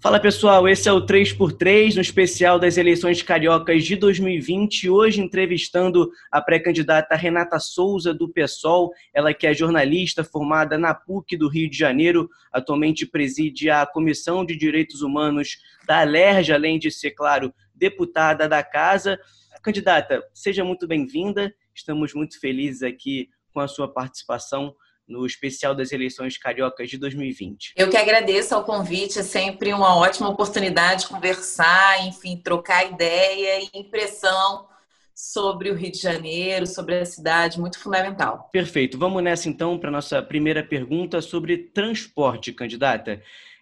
Fala pessoal, esse é o 3x3 no especial das eleições cariocas de 2020. Hoje entrevistando a pré-candidata Renata Souza do PSOL, ela que é jornalista formada na PUC do Rio de Janeiro, atualmente preside a Comissão de Direitos Humanos da Alerj, além de ser, claro, deputada da casa. Candidata, seja muito bem-vinda. Estamos muito felizes aqui com a sua participação no especial das eleições cariocas de 2020. Eu que agradeço ao convite, é sempre uma ótima oportunidade de conversar, enfim, trocar ideia e impressão sobre o Rio de Janeiro, sobre a cidade, muito fundamental. Perfeito. Vamos nessa então para nossa primeira pergunta sobre transporte, candidata.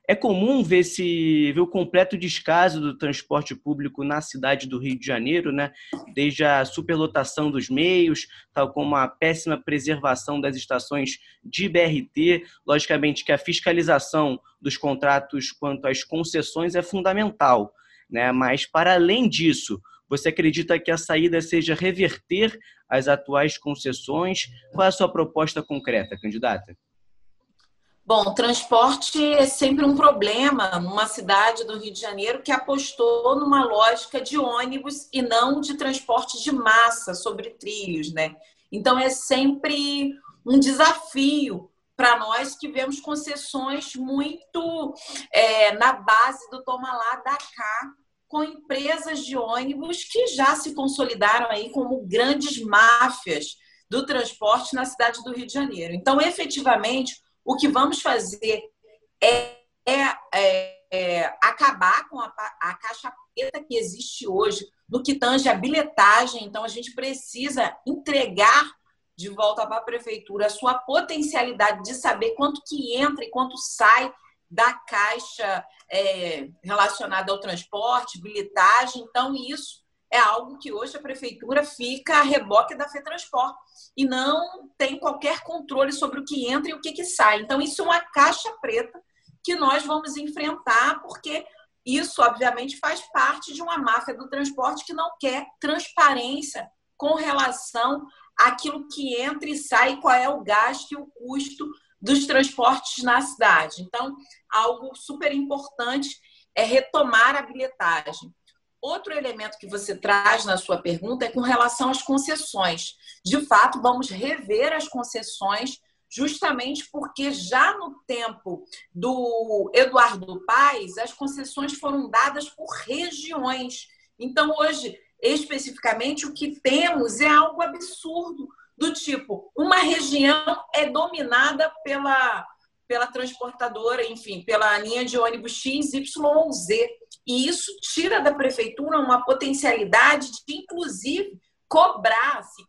É comum ver, se, ver o completo descaso do transporte público na cidade do Rio de Janeiro, né? desde a superlotação dos meios, tal como a péssima preservação das estações de BRT. Logicamente que a fiscalização dos contratos quanto às concessões é fundamental, né? mas para além disso, você acredita que a saída seja reverter as atuais concessões? Qual é a sua proposta concreta, candidata? Bom, transporte é sempre um problema numa cidade do Rio de Janeiro que apostou numa lógica de ônibus e não de transporte de massa sobre trilhos, né? Então é sempre um desafio para nós que vemos concessões muito é, na base do toma lá da cá, com empresas de ônibus que já se consolidaram aí como grandes máfias do transporte na cidade do Rio de Janeiro. Então, efetivamente, o que vamos fazer é, é, é, é acabar com a, a caixa preta que existe hoje no que tange a bilhetagem. Então, a gente precisa entregar de volta para a prefeitura a sua potencialidade de saber quanto que entra e quanto sai da caixa é, relacionada ao transporte, bilhetagem. Então, isso é algo que hoje a prefeitura fica a reboque da FETransport e não tem qualquer controle sobre o que entra e o que, que sai. Então, isso é uma caixa preta que nós vamos enfrentar, porque isso, obviamente, faz parte de uma máfia do transporte que não quer transparência com relação àquilo que entra e sai, qual é o gasto e o custo dos transportes na cidade. Então, algo super importante é retomar a bilhetagem. Outro elemento que você traz na sua pergunta é com relação às concessões. De fato, vamos rever as concessões justamente porque já no tempo do Eduardo Paes, as concessões foram dadas por regiões. Então, hoje, especificamente, o que temos é algo absurdo, do tipo, uma região é dominada pela, pela transportadora, enfim, pela linha de ônibus X, Y ou Z. E isso tira da prefeitura uma potencialidade de, inclusive, cobrar se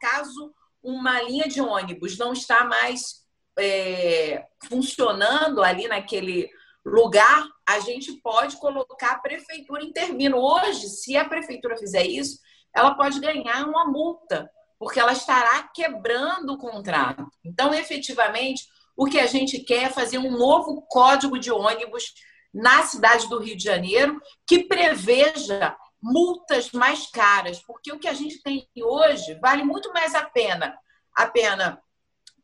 caso uma linha de ônibus não está mais é, funcionando ali naquele lugar, a gente pode colocar a prefeitura intervindo. Hoje, se a prefeitura fizer isso, ela pode ganhar uma multa, porque ela estará quebrando o contrato. Então, efetivamente, o que a gente quer é fazer um novo código de ônibus na cidade do Rio de Janeiro que preveja multas mais caras, porque o que a gente tem hoje vale muito mais a pena a pena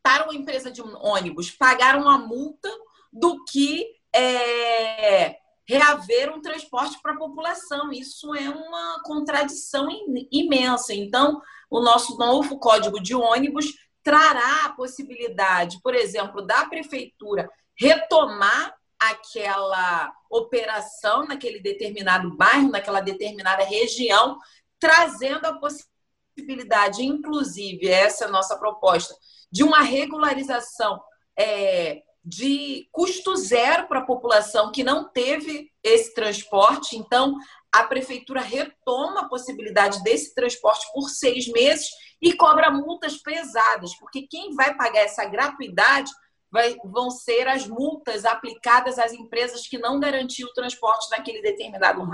para uma empresa de ônibus pagar uma multa do que é, reaver um transporte para a população. Isso é uma contradição imensa. Então, o nosso novo código de ônibus trará a possibilidade, por exemplo, da prefeitura retomar aquela operação naquele determinado bairro, naquela determinada região, trazendo a possibilidade, inclusive, essa é a nossa proposta, de uma regularização é, de custo zero para a população que não teve esse transporte. Então, a prefeitura retoma a possibilidade desse transporte por seis meses e cobra multas pesadas, porque quem vai pagar essa gratuidade vai, vão ser as multas aplicadas às empresas que não garantiam o transporte naquele determinado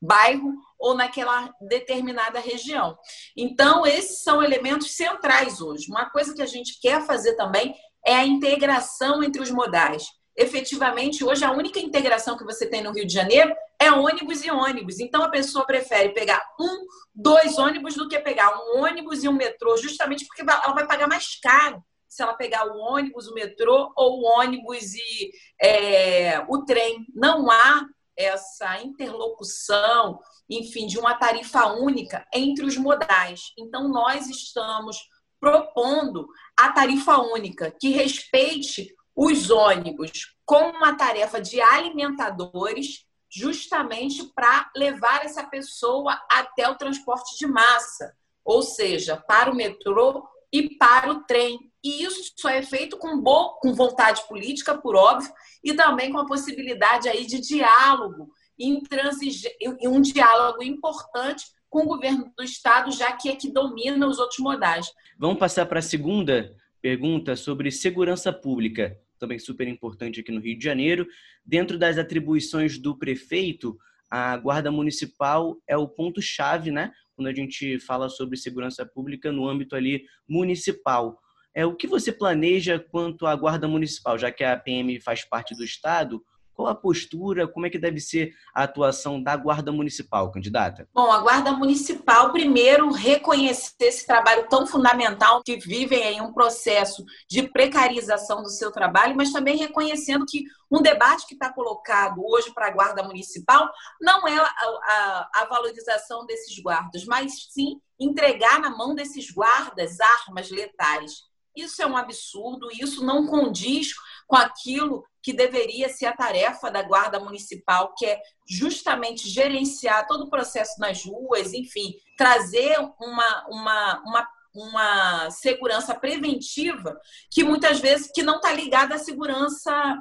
bairro ou naquela determinada região. Então, esses são elementos centrais hoje. Uma coisa que a gente quer fazer também é a integração entre os modais. Efetivamente, hoje a única integração que você tem no Rio de Janeiro é ônibus e ônibus. Então a pessoa prefere pegar um, dois ônibus do que pegar um ônibus e um metrô, justamente porque ela vai pagar mais caro se ela pegar o ônibus, o metrô ou o ônibus e é, o trem. Não há essa interlocução, enfim, de uma tarifa única entre os modais. Então, nós estamos propondo a tarifa única, que respeite os ônibus com uma tarefa de alimentadores, justamente para levar essa pessoa até o transporte de massa, ou seja, para o metrô e para o trem. E isso só é feito com, bo com vontade política, por óbvio, e também com a possibilidade aí de diálogo, e um diálogo importante com o governo do estado, já que é que domina os outros modais. Vamos passar para a segunda pergunta sobre segurança pública, também super importante aqui no Rio de Janeiro. Dentro das atribuições do prefeito, a Guarda Municipal é o ponto-chave, né? Quando a gente fala sobre segurança pública no âmbito ali municipal. É o que você planeja quanto à Guarda Municipal, já que a PM faz parte do Estado? Qual a postura, como é que deve ser a atuação da Guarda Municipal, candidata? Bom, a Guarda Municipal, primeiro, reconhecer esse trabalho tão fundamental que vivem em um processo de precarização do seu trabalho, mas também reconhecendo que um debate que está colocado hoje para a Guarda Municipal não é a, a, a valorização desses guardas, mas sim entregar na mão desses guardas armas letais. Isso é um absurdo, isso não condiz com aquilo que deveria ser a tarefa da Guarda Municipal, que é justamente gerenciar todo o processo nas ruas, enfim, trazer uma, uma, uma, uma segurança preventiva que muitas vezes que não está ligada à segurança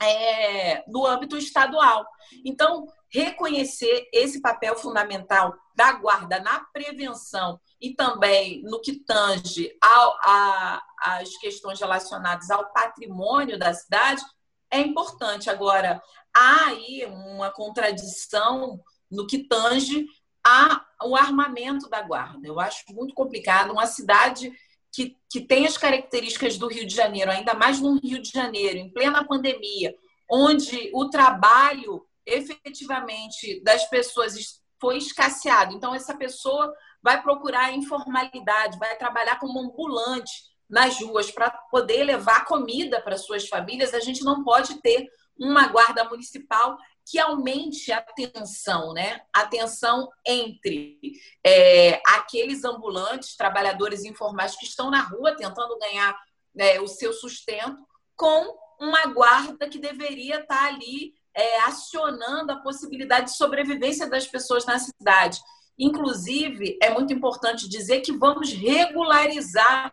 é, do âmbito estadual. Então, reconhecer esse papel fundamental da guarda na prevenção e também no que tange ao, a, as questões relacionadas ao patrimônio da cidade é importante. Agora, há aí uma contradição no que tange ao armamento da guarda. Eu acho muito complicado. Uma cidade que, que tem as características do Rio de Janeiro, ainda mais no Rio de Janeiro, em plena pandemia, onde o trabalho efetivamente das pessoas foi escasseado. Então, essa pessoa vai procurar informalidade, vai trabalhar como ambulante nas ruas para poder levar comida para suas famílias. A gente não pode ter uma guarda municipal que aumente a tensão, né? A tensão entre é, aqueles ambulantes, trabalhadores informais que estão na rua tentando ganhar né, o seu sustento, com uma guarda que deveria estar ali é, acionando a possibilidade de sobrevivência das pessoas na cidade. Inclusive, é muito importante dizer que vamos regularizar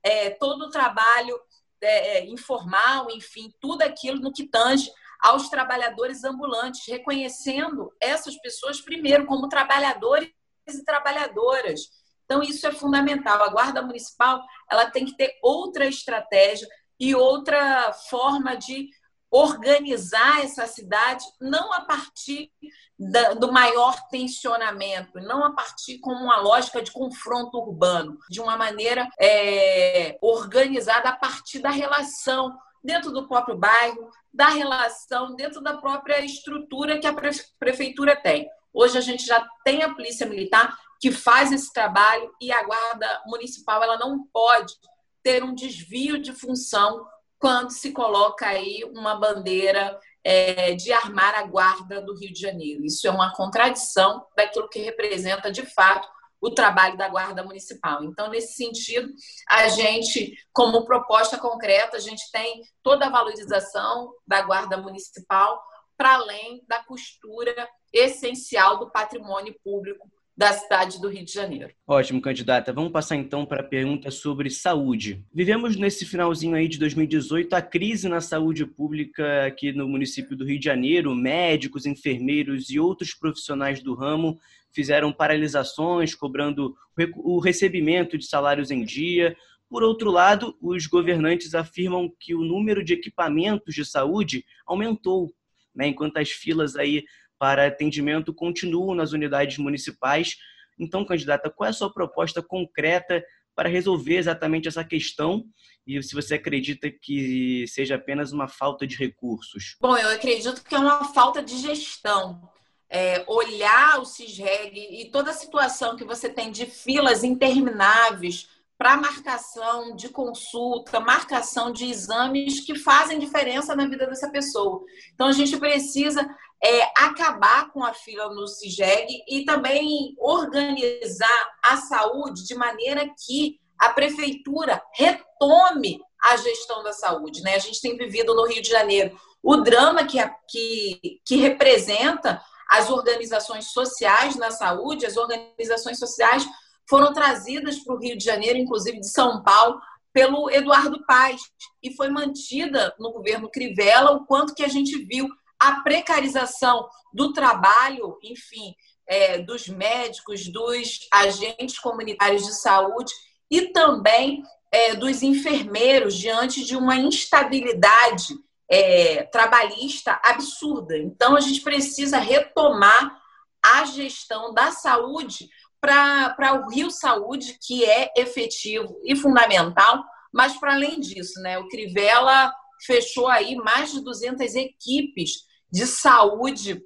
é, todo o trabalho é, é, informal, enfim, tudo aquilo no que tange aos trabalhadores ambulantes, reconhecendo essas pessoas primeiro como trabalhadores e trabalhadoras. Então, isso é fundamental. A Guarda Municipal ela tem que ter outra estratégia e outra forma de organizar essa cidade não a partir da, do maior tensionamento, não a partir como uma lógica de confronto urbano, de uma maneira é, organizada a partir da relação dentro do próprio bairro, da relação dentro da própria estrutura que a prefeitura tem. Hoje a gente já tem a polícia militar que faz esse trabalho e a guarda municipal ela não pode ter um desvio de função quando se coloca aí uma bandeira é, de armar a guarda do Rio de Janeiro. Isso é uma contradição daquilo que representa, de fato, o trabalho da Guarda Municipal. Então, nesse sentido, a gente, como proposta concreta, a gente tem toda a valorização da Guarda Municipal para além da costura essencial do patrimônio público da cidade do Rio de Janeiro. Ótimo, candidata. Vamos passar então para a pergunta sobre saúde. Vivemos nesse finalzinho aí de 2018 a crise na saúde pública aqui no município do Rio de Janeiro. Médicos, enfermeiros e outros profissionais do ramo fizeram paralisações, cobrando o recebimento de salários em dia. Por outro lado, os governantes afirmam que o número de equipamentos de saúde aumentou, né, enquanto as filas aí para atendimento continuam nas unidades municipais. Então, candidata, qual é a sua proposta concreta para resolver exatamente essa questão e se você acredita que seja apenas uma falta de recursos? Bom, eu acredito que é uma falta de gestão. É, olhar o CISREG e toda a situação que você tem de filas intermináveis para marcação de consulta, marcação de exames que fazem diferença na vida dessa pessoa. Então, a gente precisa é, acabar com a fila no CIGEG e também organizar a saúde de maneira que a prefeitura retome a gestão da saúde. Né? A gente tem vivido no Rio de Janeiro o drama que, que, que representa as organizações sociais na saúde, as organizações sociais foram trazidas para o Rio de Janeiro, inclusive de São Paulo, pelo Eduardo Paes, e foi mantida no governo Crivella o quanto que a gente viu a precarização do trabalho, enfim, é, dos médicos, dos agentes comunitários de saúde e também é, dos enfermeiros diante de uma instabilidade é, trabalhista absurda. Então, a gente precisa retomar a gestão da saúde para o Rio Saúde, que é efetivo e fundamental, mas para além disso, né, o Crivella fechou aí mais de 200 equipes de saúde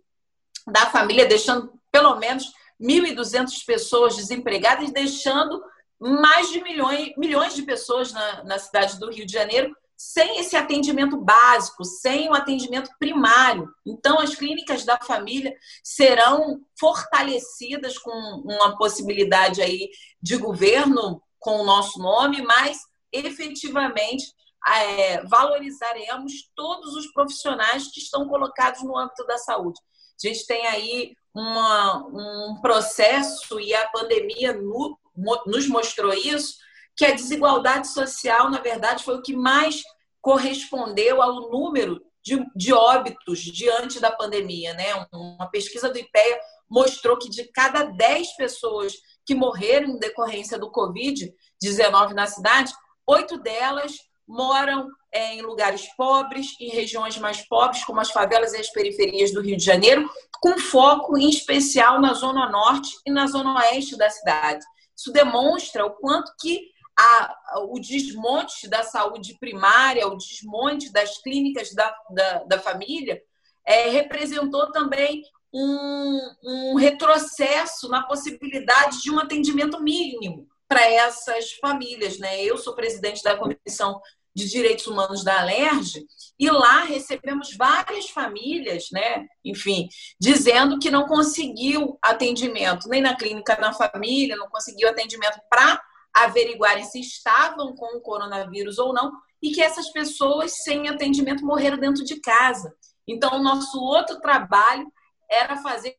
da família, deixando pelo menos 1.200 pessoas desempregadas, deixando mais de milhões, milhões de pessoas na, na cidade do Rio de Janeiro sem esse atendimento básico, sem o atendimento primário. Então, as clínicas da família serão fortalecidas com uma possibilidade aí de governo com o nosso nome, mas efetivamente é, valorizaremos todos os profissionais que estão colocados no âmbito da saúde. A gente tem aí uma, um processo e a pandemia no, nos mostrou isso, que a desigualdade social, na verdade, foi o que mais correspondeu ao número de, de óbitos diante da pandemia. Né? Uma pesquisa do IPEA mostrou que de cada 10 pessoas que morreram em decorrência do Covid-19 na cidade, oito delas moram é, em lugares pobres, em regiões mais pobres, como as favelas e as periferias do Rio de Janeiro, com foco em especial na zona norte e na zona oeste da cidade. Isso demonstra o quanto que a, o desmonte da saúde primária, o desmonte das clínicas da, da, da família, é, representou também um, um retrocesso na possibilidade de um atendimento mínimo para essas famílias. Né? Eu sou presidente da Comissão de Direitos Humanos da Alerj, e lá recebemos várias famílias, né, enfim, dizendo que não conseguiu atendimento nem na clínica na família, não conseguiu atendimento para averiguarem se estavam com o coronavírus ou não, e que essas pessoas sem atendimento morreram dentro de casa. Então, o nosso outro trabalho era fazer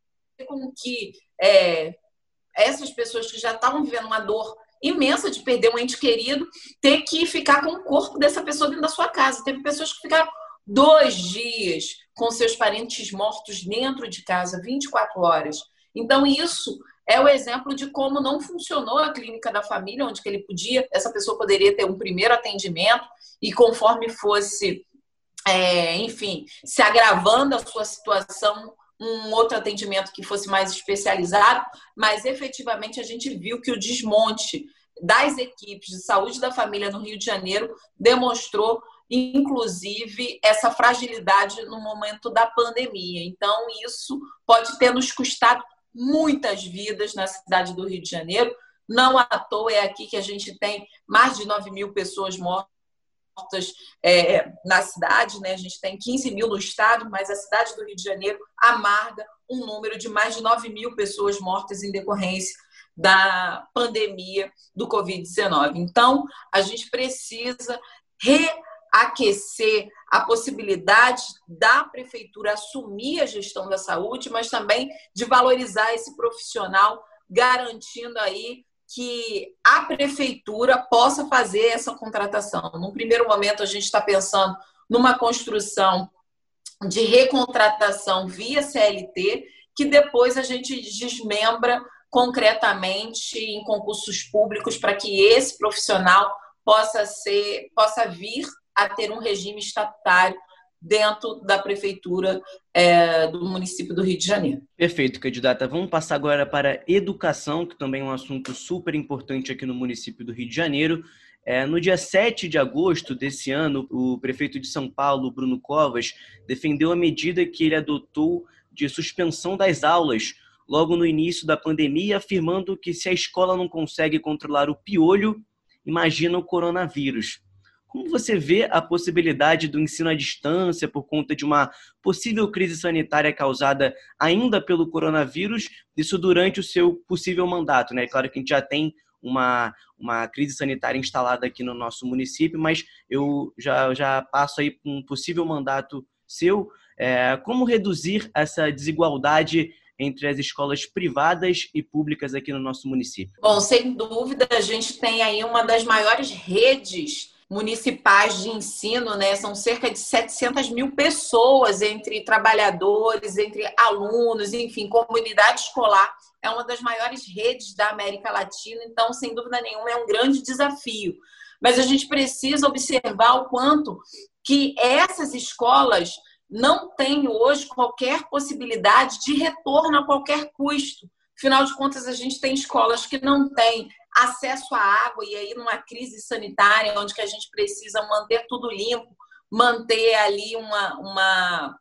com que é, essas pessoas que já estavam vivendo uma dor imensa de perder um ente querido, ter que ficar com o corpo dessa pessoa dentro da sua casa. Teve pessoas que ficaram dois dias com seus parentes mortos dentro de casa, 24 horas. Então, isso é o exemplo de como não funcionou a clínica da família, onde que ele podia, essa pessoa poderia ter um primeiro atendimento e conforme fosse, é, enfim, se agravando a sua situação, um outro atendimento que fosse mais especializado, mas efetivamente a gente viu que o desmonte das equipes de saúde da família no Rio de Janeiro demonstrou, inclusive, essa fragilidade no momento da pandemia. Então, isso pode ter nos custado muitas vidas na cidade do Rio de Janeiro. Não à toa é aqui que a gente tem mais de 9 mil pessoas mortas é, na cidade, né? A gente tem 15 mil no estado, mas a cidade do Rio de Janeiro amarga um número de mais de 9 mil pessoas mortas em decorrência da pandemia do Covid-19. Então, a gente precisa reaquecer a possibilidade da prefeitura assumir a gestão da saúde, mas também de valorizar esse profissional, garantindo aí que a prefeitura possa fazer essa contratação. Num primeiro momento, a gente está pensando numa construção de recontratação via CLT, que depois a gente desmembra concretamente em concursos públicos para que esse profissional possa ser possa vir a ter um regime estatutário dentro da prefeitura é, do município do Rio de Janeiro. Perfeito, candidata. Vamos passar agora para educação, que também é um assunto super importante aqui no município do Rio de Janeiro. É, no dia 7 de agosto desse ano, o prefeito de São Paulo, Bruno Covas, defendeu a medida que ele adotou de suspensão das aulas logo no início da pandemia, afirmando que se a escola não consegue controlar o piolho, imagina o coronavírus. Como você vê a possibilidade do ensino à distância por conta de uma possível crise sanitária causada ainda pelo coronavírus, isso durante o seu possível mandato? Né? Claro que a gente já tem uma, uma crise sanitária instalada aqui no nosso município, mas eu já, já passo aí um possível mandato seu. É, como reduzir essa desigualdade entre as escolas privadas e públicas aqui no nosso município? Bom, sem dúvida, a gente tem aí uma das maiores redes municipais de ensino, né? São cerca de 700 mil pessoas entre trabalhadores, entre alunos, enfim, comunidade escolar. É uma das maiores redes da América Latina, então, sem dúvida nenhuma, é um grande desafio. Mas a gente precisa observar o quanto que essas escolas não têm hoje qualquer possibilidade de retorno a qualquer custo. Afinal de contas, a gente tem escolas que não têm acesso à água, e aí numa crise sanitária, onde que a gente precisa manter tudo limpo, manter ali uma, uma,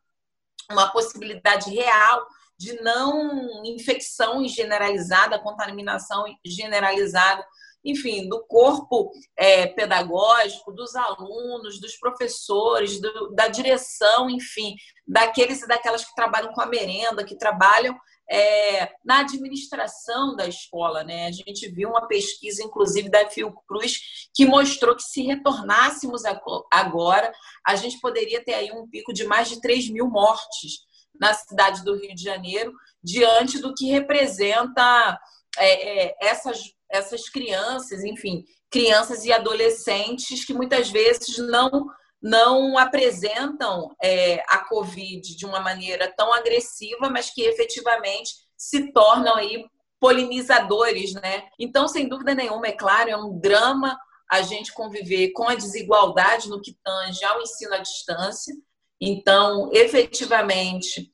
uma possibilidade real de não infecção generalizada, contaminação generalizada, enfim, do corpo é, pedagógico, dos alunos, dos professores, do, da direção, enfim, daqueles e daquelas que trabalham com a merenda, que trabalham é, na administração da escola. Né? A gente viu uma pesquisa, inclusive, da Fiocruz, que mostrou que se retornássemos agora, a gente poderia ter aí um pico de mais de 3 mil mortes na cidade do Rio de Janeiro, diante do que representa é, é, essas, essas crianças, enfim, crianças e adolescentes que muitas vezes não não apresentam é, a Covid de uma maneira tão agressiva, mas que efetivamente se tornam aí polinizadores, né? Então, sem dúvida nenhuma, é claro, é um drama a gente conviver com a desigualdade no que tange ao ensino à distância. Então, efetivamente,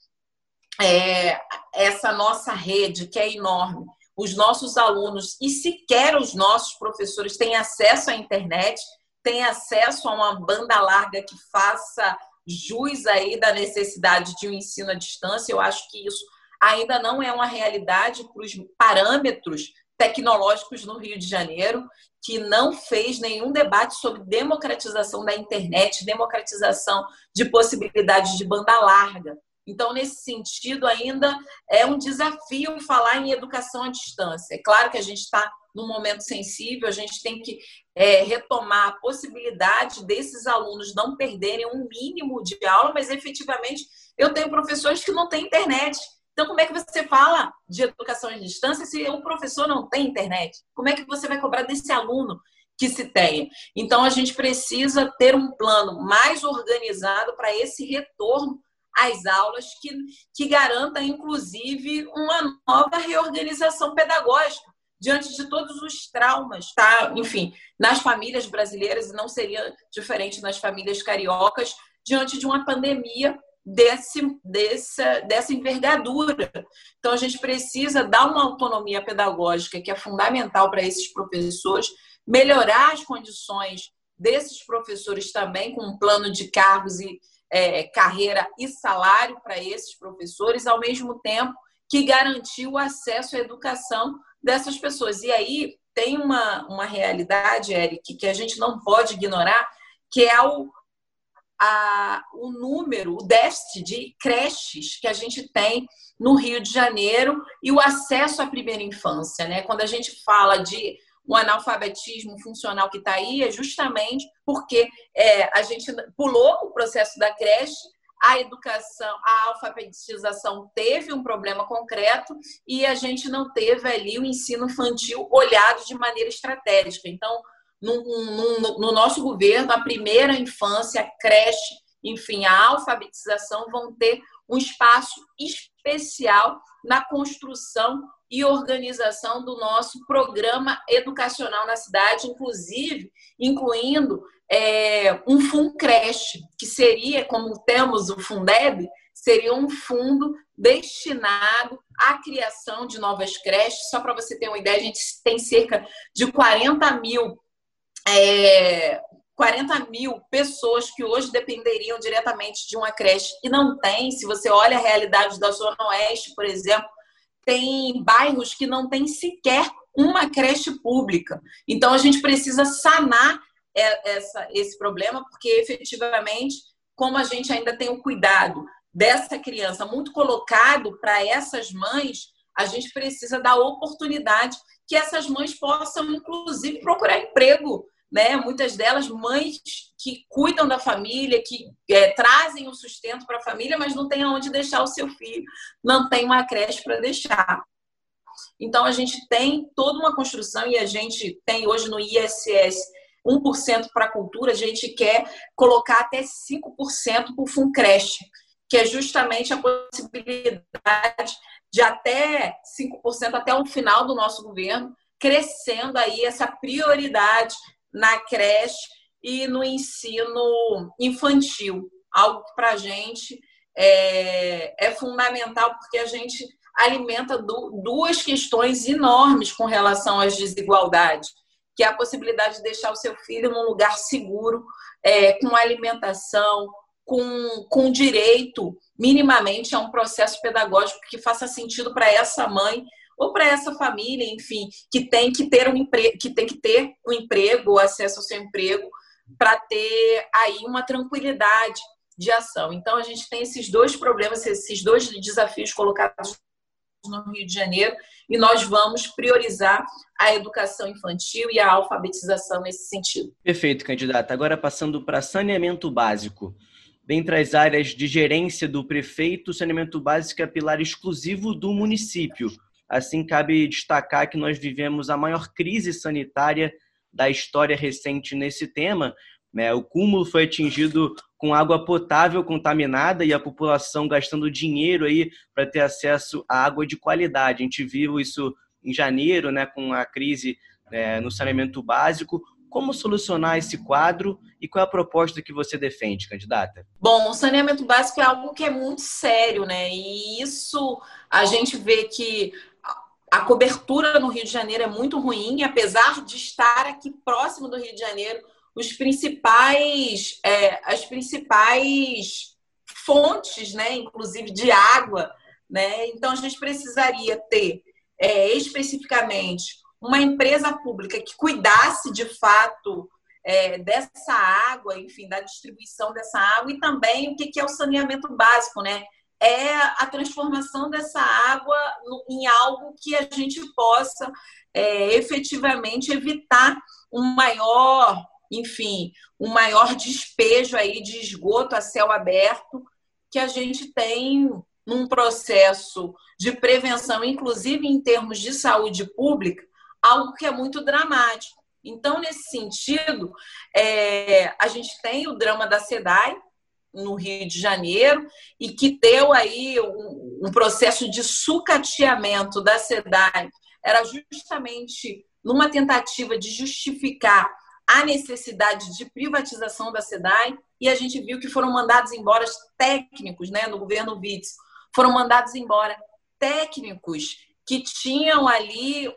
é, essa nossa rede, que é enorme, os nossos alunos e sequer os nossos professores têm acesso à internet, tem acesso a uma banda larga que faça jus aí da necessidade de um ensino à distância. Eu acho que isso ainda não é uma realidade para os parâmetros tecnológicos no Rio de Janeiro, que não fez nenhum debate sobre democratização da internet, democratização de possibilidades de banda larga. Então, nesse sentido, ainda é um desafio falar em educação à distância. É claro que a gente está num momento sensível, a gente tem que é, retomar a possibilidade desses alunos não perderem um mínimo de aula, mas efetivamente eu tenho professores que não têm internet. Então, como é que você fala de educação à distância se o professor não tem internet? Como é que você vai cobrar desse aluno que se tenha? Então, a gente precisa ter um plano mais organizado para esse retorno as aulas que, que garanta, inclusive, uma nova reorganização pedagógica diante de todos os traumas, tá? Enfim, nas famílias brasileiras, e não seria diferente nas famílias cariocas, diante de uma pandemia desse, dessa, dessa envergadura. Então, a gente precisa dar uma autonomia pedagógica que é fundamental para esses professores, melhorar as condições desses professores também, com um plano de cargos e é, carreira e salário para esses professores, ao mesmo tempo que garantir o acesso à educação dessas pessoas. E aí tem uma, uma realidade, Eric, que a gente não pode ignorar, que é o, a, o número, o déficit de creches que a gente tem no Rio de Janeiro e o acesso à primeira infância. Né? Quando a gente fala de o analfabetismo funcional que está aí é justamente porque é, a gente pulou o processo da creche, a educação, a alfabetização teve um problema concreto e a gente não teve ali o ensino infantil olhado de maneira estratégica. Então, no, no, no nosso governo, a primeira infância, a creche, enfim, a alfabetização vão ter um espaço especial na construção e organização do nosso programa educacional na cidade, inclusive incluindo é, um Funcreche, que seria, como temos o Fundeb, seria um fundo destinado à criação de novas creches. Só para você ter uma ideia, a gente tem cerca de 40 mil, é, 40 mil pessoas que hoje dependeriam diretamente de uma creche e não tem. Se você olha a realidade da Zona Oeste, por exemplo, tem bairros que não tem sequer uma creche pública. Então, a gente precisa sanar essa, esse problema, porque efetivamente, como a gente ainda tem o cuidado dessa criança muito colocado para essas mães, a gente precisa dar oportunidade que essas mães possam, inclusive, procurar emprego. Né? Muitas delas, mães que cuidam da família, que é, trazem o sustento para a família, mas não tem aonde deixar o seu filho, não tem uma creche para deixar. Então, a gente tem toda uma construção e a gente tem hoje no ISS 1% para a cultura, a gente quer colocar até 5% para o FUNCRESH, que é justamente a possibilidade de até 5% até o final do nosso governo, crescendo aí essa prioridade na creche e no ensino infantil, algo que para a gente é, é, fundamental, porque a gente alimenta duas questões enormes com relação às desigualdades, que é a possibilidade de deixar o seu filho num lugar seguro, é, com alimentação, com, com direito minimamente a um processo pedagógico que faça sentido para essa mãe ou para essa família, enfim, que tem que ter um emprego, que tem que ter um emprego, acesso ao seu emprego, para ter aí uma tranquilidade de ação. Então a gente tem esses dois problemas, esses dois desafios colocados no Rio de Janeiro e nós vamos priorizar a educação infantil e a alfabetização nesse sentido. Perfeito, candidata. Agora passando para saneamento básico. Dentre as áreas de gerência do prefeito, o saneamento básico é pilar exclusivo do município. Assim, cabe destacar que nós vivemos a maior crise sanitária da história recente nesse tema. Né? O cúmulo foi atingido com água potável contaminada e a população gastando dinheiro aí para ter acesso à água de qualidade. A gente viu isso em janeiro, né, com a crise é, no saneamento básico. Como solucionar esse quadro e qual é a proposta que você defende, candidata? Bom, o saneamento básico é algo que é muito sério, né? E isso a gente vê que a cobertura no Rio de Janeiro é muito ruim, apesar de estar aqui próximo do Rio de Janeiro, os principais, é, as principais fontes, né, inclusive de água, né? Então a gente precisaria ter é, especificamente uma empresa pública que cuidasse de fato é, dessa água, enfim, da distribuição dessa água e também o que é o saneamento básico, né? É a transformação dessa água em algo que a gente possa é, efetivamente evitar um maior, enfim, um maior despejo aí de esgoto a céu aberto que a gente tem num processo de prevenção, inclusive em termos de saúde pública, algo que é muito dramático. Então, nesse sentido, é, a gente tem o drama da SEDAI, no Rio de Janeiro, e que deu aí um, um processo de sucateamento da SEDAI. Era justamente numa tentativa de justificar a necessidade de privatização da SEDAI, e a gente viu que foram mandados embora técnicos, né, no governo Witz, foram mandados embora técnicos que tinham ali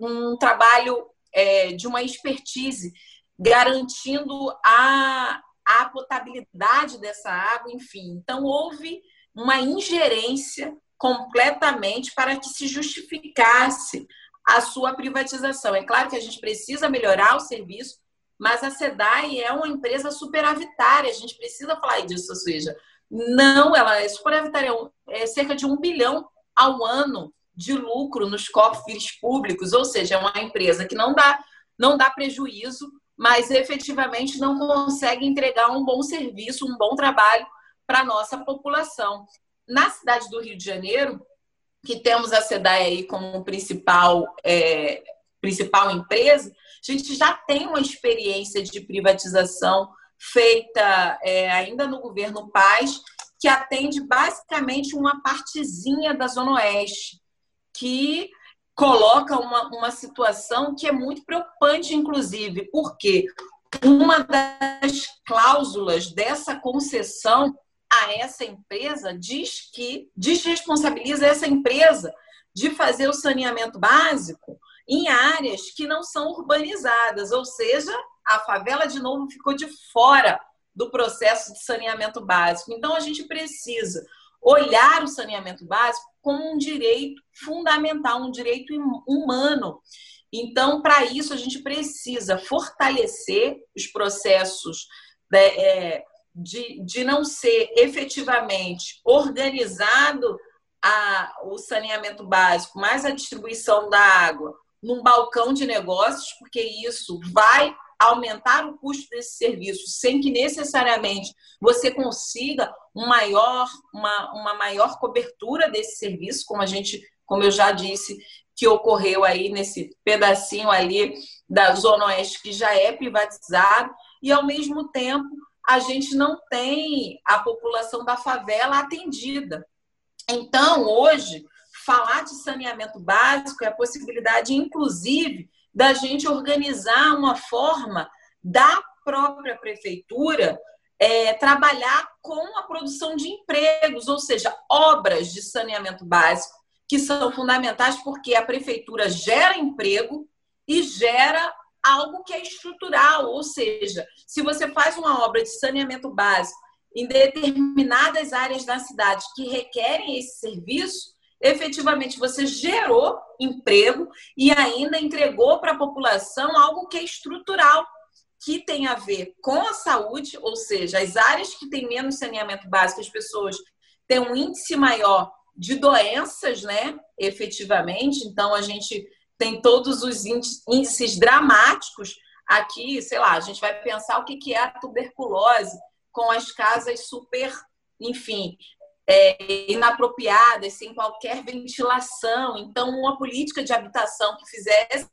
um, um trabalho é, de uma expertise garantindo a, a potabilidade dessa água, enfim. Então, houve uma ingerência completamente para que se justificasse a sua privatização. É claro que a gente precisa melhorar o serviço, mas a SEDAI é uma empresa superavitária, a gente precisa falar disso, ou seja, não, ela é superavitária, é cerca de um bilhão ao ano de lucro nos cofres públicos, ou seja, é uma empresa que não dá, não dá prejuízo, mas efetivamente não consegue entregar um bom serviço, um bom trabalho para a nossa população. Na cidade do Rio de Janeiro, que temos a SEDAI aí como principal, é, principal empresa, a gente já tem uma experiência de privatização feita é, ainda no governo Paz, que atende basicamente uma partezinha da Zona Oeste que coloca uma, uma situação que é muito preocupante, inclusive, porque uma das cláusulas dessa concessão a essa empresa diz que desresponsabiliza essa empresa de fazer o saneamento básico em áreas que não são urbanizadas, ou seja, a favela de novo ficou de fora do processo de saneamento básico. Então a gente precisa olhar o saneamento básico como um direito fundamental, um direito humano. Então, para isso, a gente precisa fortalecer os processos né, é, de, de não ser efetivamente organizado a, o saneamento básico, mais a distribuição da água num balcão de negócios, porque isso vai aumentar o custo desse serviço sem que necessariamente você consiga um maior, uma, uma maior cobertura desse serviço, como a gente, como eu já disse, que ocorreu aí nesse pedacinho ali da Zona Oeste que já é privatizado, e ao mesmo tempo a gente não tem a população da favela atendida. Então, hoje, falar de saneamento básico é a possibilidade, inclusive, da gente organizar uma forma da própria prefeitura é, trabalhar com a produção de empregos, ou seja, obras de saneamento básico, que são fundamentais porque a prefeitura gera emprego e gera algo que é estrutural, ou seja, se você faz uma obra de saneamento básico em determinadas áreas da cidade que requerem esse serviço, efetivamente você gerou emprego e ainda entregou para a população algo que é estrutural, que tem a ver com a saúde, ou seja, as áreas que têm menos saneamento básico, as pessoas têm um índice maior de doenças, né, efetivamente. Então, a gente tem todos os índices dramáticos aqui, sei lá, a gente vai pensar o que é a tuberculose com as casas super, enfim, é, inapropriadas, sem qualquer ventilação. Então, uma política de habitação que fizesse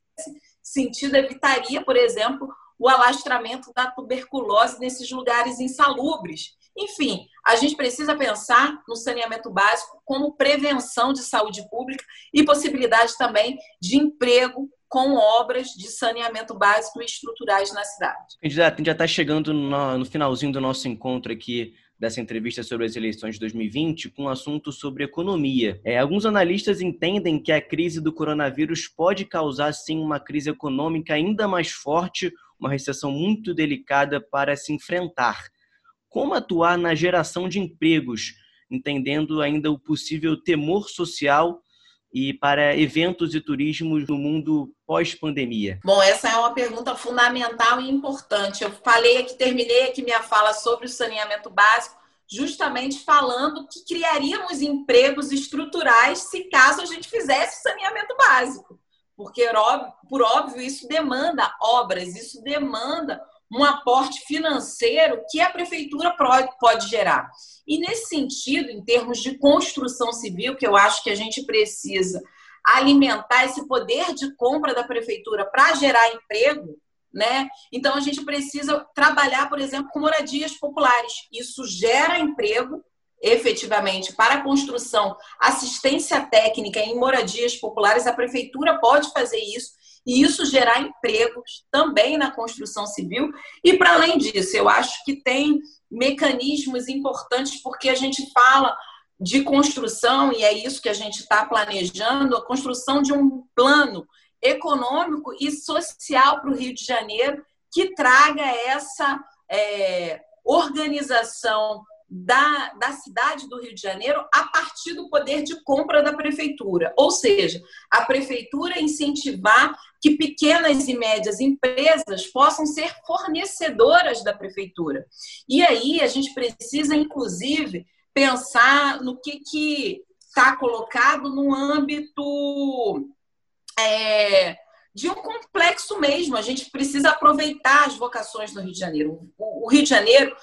sentido evitaria, por exemplo, o alastramento da tuberculose nesses lugares insalubres. Enfim, a gente precisa pensar no saneamento básico como prevenção de saúde pública e possibilidade também de emprego com obras de saneamento básico e estruturais na cidade. A gente já está chegando no, no finalzinho do nosso encontro aqui dessa entrevista sobre as eleições de 2020 com um assunto sobre economia. É, alguns analistas entendem que a crise do coronavírus pode causar, sim, uma crise econômica ainda mais forte, uma recessão muito delicada para se enfrentar. Como atuar na geração de empregos, entendendo ainda o possível temor social e para eventos e turismos no mundo pós-pandemia? Bom, essa é uma pergunta fundamental e importante. Eu falei aqui, terminei aqui minha fala sobre o saneamento básico, justamente falando que criaríamos empregos estruturais se caso a gente fizesse saneamento básico. Porque, por óbvio, isso demanda obras, isso demanda um aporte financeiro que a prefeitura pode gerar. E nesse sentido, em termos de construção civil, que eu acho que a gente precisa alimentar esse poder de compra da prefeitura para gerar emprego, né? Então a gente precisa trabalhar, por exemplo, com moradias populares. Isso gera emprego efetivamente para a construção, assistência técnica em moradias populares, a prefeitura pode fazer isso e isso gerar empregos também na construção civil. E, para além disso, eu acho que tem mecanismos importantes, porque a gente fala de construção, e é isso que a gente está planejando a construção de um plano econômico e social para o Rio de Janeiro que traga essa é, organização da, da cidade do Rio de Janeiro a partir do poder de compra da prefeitura. Ou seja, a prefeitura incentivar que pequenas e médias empresas possam ser fornecedoras da prefeitura. E aí a gente precisa, inclusive, pensar no que está colocado no âmbito. É, de um complexo mesmo. A gente precisa aproveitar as vocações do Rio de Janeiro. O Rio de Janeiro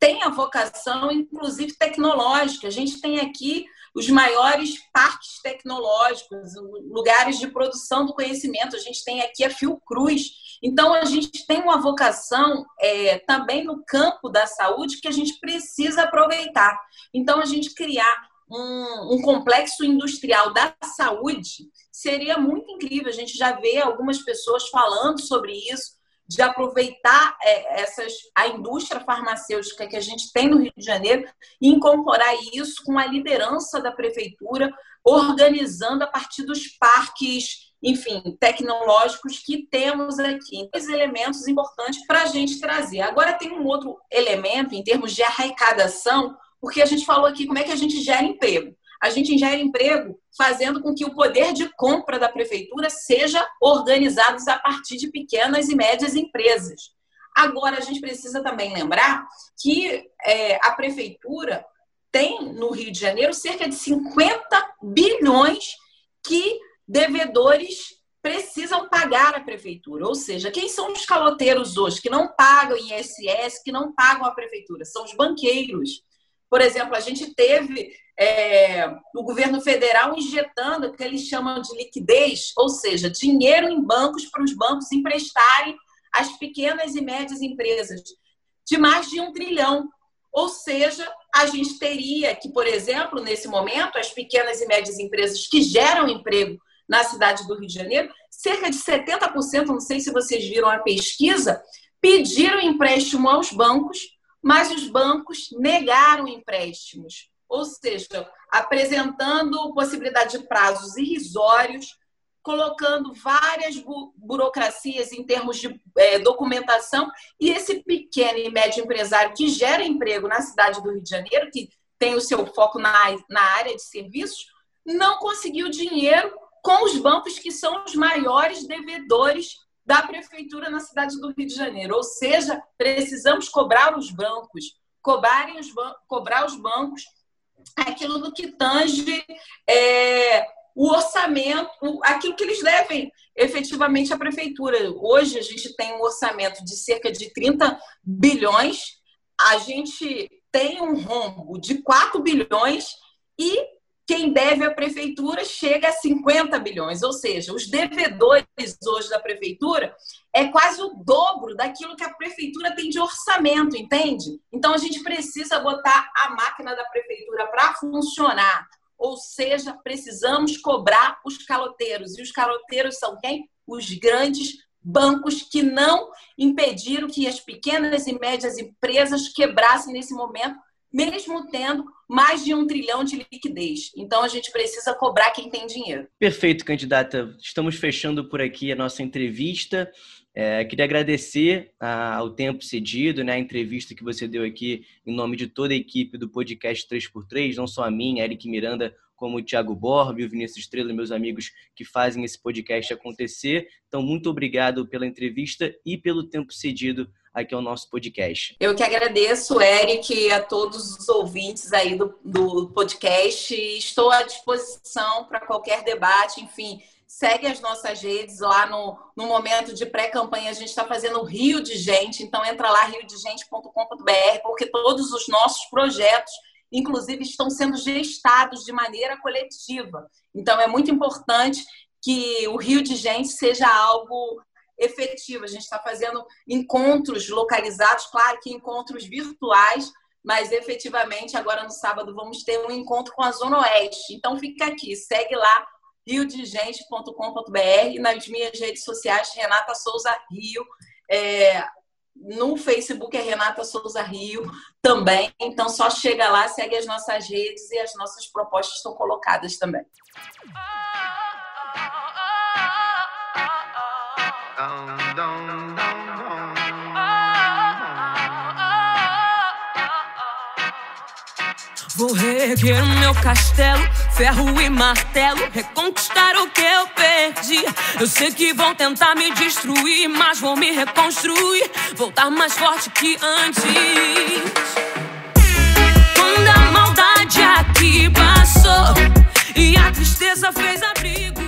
tem a vocação, inclusive tecnológica. A gente tem aqui os maiores parques tecnológicos, lugares de produção do conhecimento. A gente tem aqui a Fiocruz. Então, a gente tem uma vocação é, também no campo da saúde que a gente precisa aproveitar. Então, a gente criar um, um complexo industrial da saúde seria muito incrível. A gente já vê algumas pessoas falando sobre isso de aproveitar é, essas, a indústria farmacêutica que a gente tem no Rio de Janeiro e incorporar isso com a liderança da prefeitura, organizando a partir dos parques enfim, tecnológicos que temos aqui. Dois elementos importantes para a gente trazer. Agora, tem um outro elemento, em termos de arrecadação, porque a gente falou aqui como é que a gente gera emprego. A gente gera emprego fazendo com que o poder de compra da prefeitura seja organizado a partir de pequenas e médias empresas. Agora, a gente precisa também lembrar que é, a prefeitura tem no Rio de Janeiro cerca de 50 bilhões que devedores precisam pagar a prefeitura. Ou seja, quem são os caloteiros hoje que não pagam ISS, que não pagam a prefeitura? São os banqueiros. Por exemplo, a gente teve é, o governo federal injetando o que eles chamam de liquidez, ou seja, dinheiro em bancos para os bancos emprestarem às pequenas e médias empresas de mais de um trilhão. Ou seja, a gente teria que, por exemplo, nesse momento, as pequenas e médias empresas que geram emprego na cidade do Rio de Janeiro, cerca de 70%, não sei se vocês viram a pesquisa, pediram empréstimo aos bancos, mas os bancos negaram empréstimos, ou seja, apresentando possibilidade de prazos irrisórios, colocando várias bu burocracias em termos de é, documentação, e esse pequeno e médio empresário que gera emprego na cidade do Rio de Janeiro, que tem o seu foco na, na área de serviços, não conseguiu dinheiro com os bancos que são os maiores devedores da prefeitura na cidade do Rio de Janeiro. Ou seja, precisamos cobrar os bancos, cobrarem os cobrar os bancos aquilo do que tange é, o orçamento, aquilo que eles devem efetivamente à prefeitura. Hoje a gente tem um orçamento de cerca de 30 bilhões, a gente tem um rombo de 4 bilhões e quem deve à prefeitura chega a 50 bilhões, ou seja, os devedores hoje da prefeitura é quase o dobro daquilo que a prefeitura tem de orçamento, entende? Então a gente precisa botar a máquina da prefeitura para funcionar, ou seja, precisamos cobrar os caloteiros. E os caloteiros são quem? Os grandes bancos que não impediram que as pequenas e médias empresas quebrassem nesse momento mesmo tendo mais de um trilhão de liquidez. Então a gente precisa cobrar quem tem dinheiro. Perfeito, candidata. Estamos fechando por aqui a nossa entrevista. É, queria agradecer a, o tempo cedido, né, a entrevista que você deu aqui em nome de toda a equipe do podcast 3x3, não só a mim, a Eric Miranda, como o Thiago Borbi, o Vinícius Estrela, meus amigos que fazem esse podcast acontecer. Então, muito obrigado pela entrevista e pelo tempo cedido aqui ao nosso podcast. Eu que agradeço, Eric, a todos os ouvintes aí do, do podcast. Estou à disposição para qualquer debate, enfim. Segue as nossas redes lá no, no momento de pré-campanha. A gente está fazendo Rio de Gente, então entra lá riodegente.com.br, porque todos os nossos projetos, inclusive, estão sendo gestados de maneira coletiva. Então é muito importante que o Rio de Gente seja algo efetiva. A gente está fazendo encontros localizados, claro que encontros virtuais, mas efetivamente agora no sábado vamos ter um encontro com a Zona Oeste. Então fica aqui, segue lá riodegente.com.br e nas minhas redes sociais Renata Souza Rio. É, no Facebook é Renata Souza Rio também. Então só chega lá, segue as nossas redes e as nossas propostas estão colocadas também. Vou reerguer o meu castelo, ferro e martelo, reconquistar o que eu perdi. Eu sei que vão tentar me destruir, mas vou me reconstruir, voltar mais forte que antes. Quando a maldade aqui passou e a tristeza fez abrir.